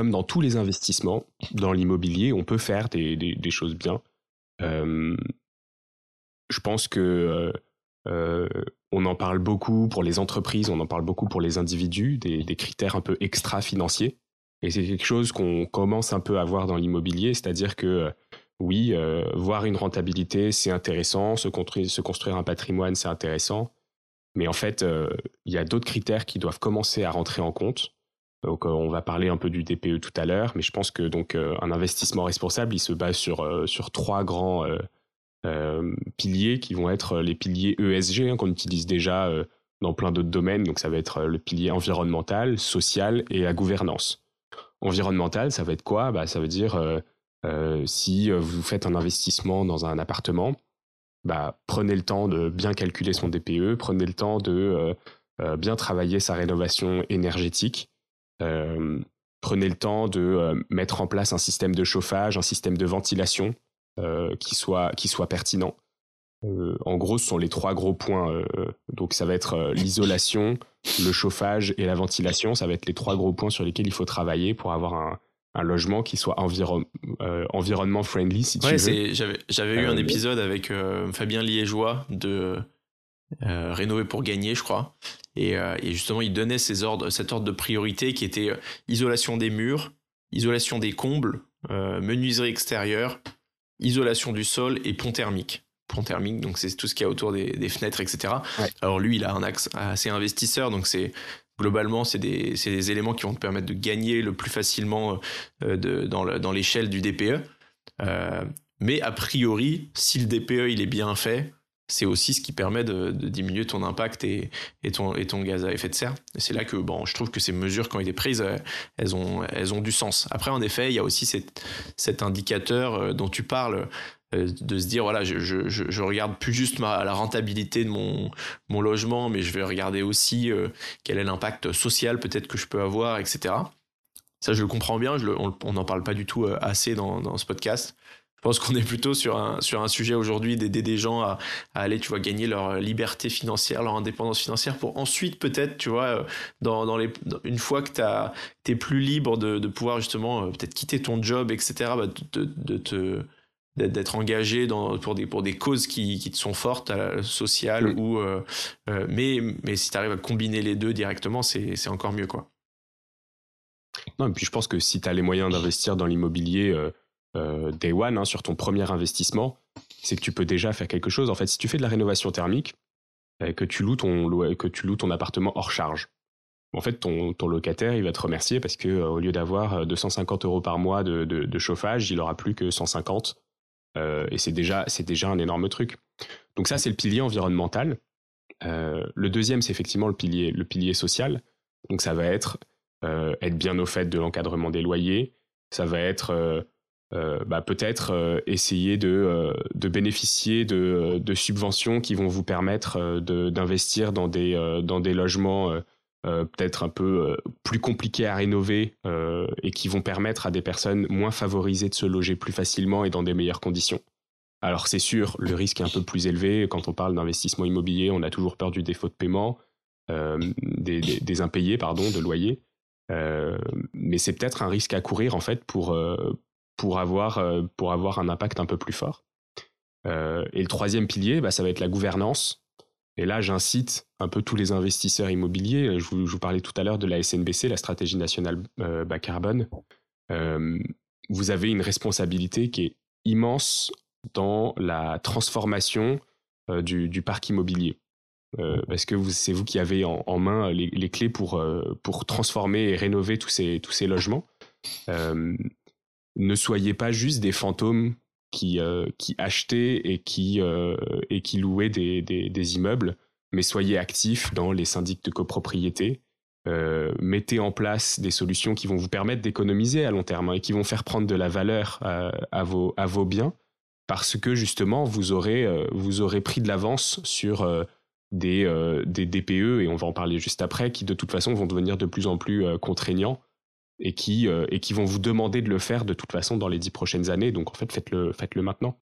comme dans tous les investissements, dans l'immobilier, on peut faire des, choses bien. je pense que on en parle beaucoup pour les entreprises, on en parle beaucoup pour les individus, des, critères un peu extra-financiers. Et c'est quelque chose qu'on commence un peu à voir dans l'immobilier, c'est-à-dire que oui, euh, voir une rentabilité, c'est intéressant, se construire, se construire, un patrimoine, c'est intéressant, mais en fait, euh, il y a d'autres critères qui doivent commencer à rentrer en compte. Donc, euh, on va parler un peu du DPE tout à l'heure, mais je pense que donc un investissement responsable, il se base sur sur trois grands piliers qui vont être les piliers ESG hein, qu'on utilise déjà dans plein d'autres domaines. Donc, ça va être le pilier environnemental, social et la gouvernance. Environnemental, ça va être quoi? Bah, Ça veut dire euh, euh, si euh, vous faites un investissement dans un appartement, bah, prenez le temps de bien calculer son DPE, prenez le temps de bien travailler sa rénovation énergétique, prenez le temps de mettre en place un système de chauffage, un système de ventilation qui, soit, qui soit pertinent. en gros, ce sont les trois gros points. donc, ça va être l'isolation, le chauffage et la ventilation, ça va être les trois gros points sur lesquels il faut travailler pour avoir un, logement qui soit euh, environnement friendly, si tu veux. J'avais eu un euh, épisode avec euh, Fabien Liégeois de Rénover pour gagner, je crois. Et, justement, il donnait ces ordres, cet ordre de priorité qui était isolation des murs, isolation des combles, menuiserie extérieure, isolation du sol et pont thermique pont thermique, donc c'est tout ce qu'il y a autour des, fenêtres, etc. Alors lui, il a un axe assez investisseur, donc c'est globalement, c'est des, des, éléments qui vont te permettre de gagner le plus facilement euh, de, dans l'échelle du DPE. Euh, mais a priori, si le DPE il est bien fait, c'est aussi ce qui permet de, diminuer ton impact et, ton, gaz à effet de serre. Et c'est là que bon, je trouve que ces mesures qui ont été prises, euh, elles ont, du sens. Après, en effet, il y a aussi cet indicateur dont tu parles euh, de se dire voilà je, regarde plus juste la rentabilité de mon, logement mais je vais regarder aussi euh, quel est l'impact social peut-être que je peux avoir etc ça je le comprends bien on n'en parle pas du tout euh, assez dans, dans ce podcast je pense qu'on est plutôt sur un, sur un sujet aujourd'hui d'aider des gens à, à, aller, tu vois, gagner leur liberté financière, leur indépendance financière pour ensuite peut-être, tu vois, dans, dans les, une fois que tu es plus libre de, de pouvoir justement peut-être quitter ton job, etc., bah, de, de, te d'être engagé dans, pour, des, pour des causes qui, qui te sont fortes, euh, sociales, ou, euh, euh, mais, mais si tu arrives à combiner les deux directement, c'est encore mieux. Quoi. Non, et puis je pense que si tu as les moyens d'investir dans l'immobilier day one, hein, sur ton premier investissement, c'est que tu peux déjà faire quelque chose. En fait, si tu fais de la rénovation thermique, que tu loues ton, que tu loues ton appartement hors charge, en fait, ton, ton, locataire, il va te remercier parce que au lieu d'avoir 250 euros par mois de, de, chauffage, il aura plus que 150 euh, et c'est déjà, déjà un énorme truc. Donc ça, c'est le pilier environnemental. Euh, le deuxième, c'est effectivement le pilier, le pilier social. Donc ça va être euh, être bien au fait de l'encadrement des loyers. Ça va être bah, peut-être essayer de, de bénéficier de, subventions qui vont vous permettre d'investir dans des, logements euh, peut-être un peu euh, plus compliqués à rénover euh, et qui vont permettre à des personnes moins favorisées de se loger plus facilement et dans des meilleures conditions. Alors c'est sûr, le risque est un peu plus élevé. Quand on parle d'investissement immobilier, on a toujours peur du défaut de paiement, des, des, impayés, pardon, de loyer. mais c'est peut-être un risque à courir en fait pour, pour, avoir, pour avoir un impact un peu plus fort. et le troisième pilier, bah, ça va être la gouvernance. Et là, j'incite un peu tous les investisseurs immobiliers. Je vous, parlais tout à l'heure de la SNBC, la stratégie nationale euh, bas carbone. Euh, vous avez une responsabilité qui est immense dans la transformation euh, du, parc immobilier. parce que c'est vous qui avez en, main les, clés pour, pour transformer et rénover tous ces, tous ces logements. Ne soyez pas juste des fantômes qui, euh, achetaient et qui, euh, louaient des, immeubles, mais soyez actifs dans les syndics de copropriété. Euh, mettez en place des solutions qui vont vous permettre d'économiser à long terme hein, et qui vont faire prendre de la valeur à, vos, biens parce que justement vous aurez, vous aurez pris de l'avance sur des, des DPE et on va en parler juste après qui de toute façon vont devenir de plus en plus contraignants et qui, euh, et qui vont vous demander de le faire de toute façon dans les dix prochaines années. Donc en fait, faites-le faites -le maintenant.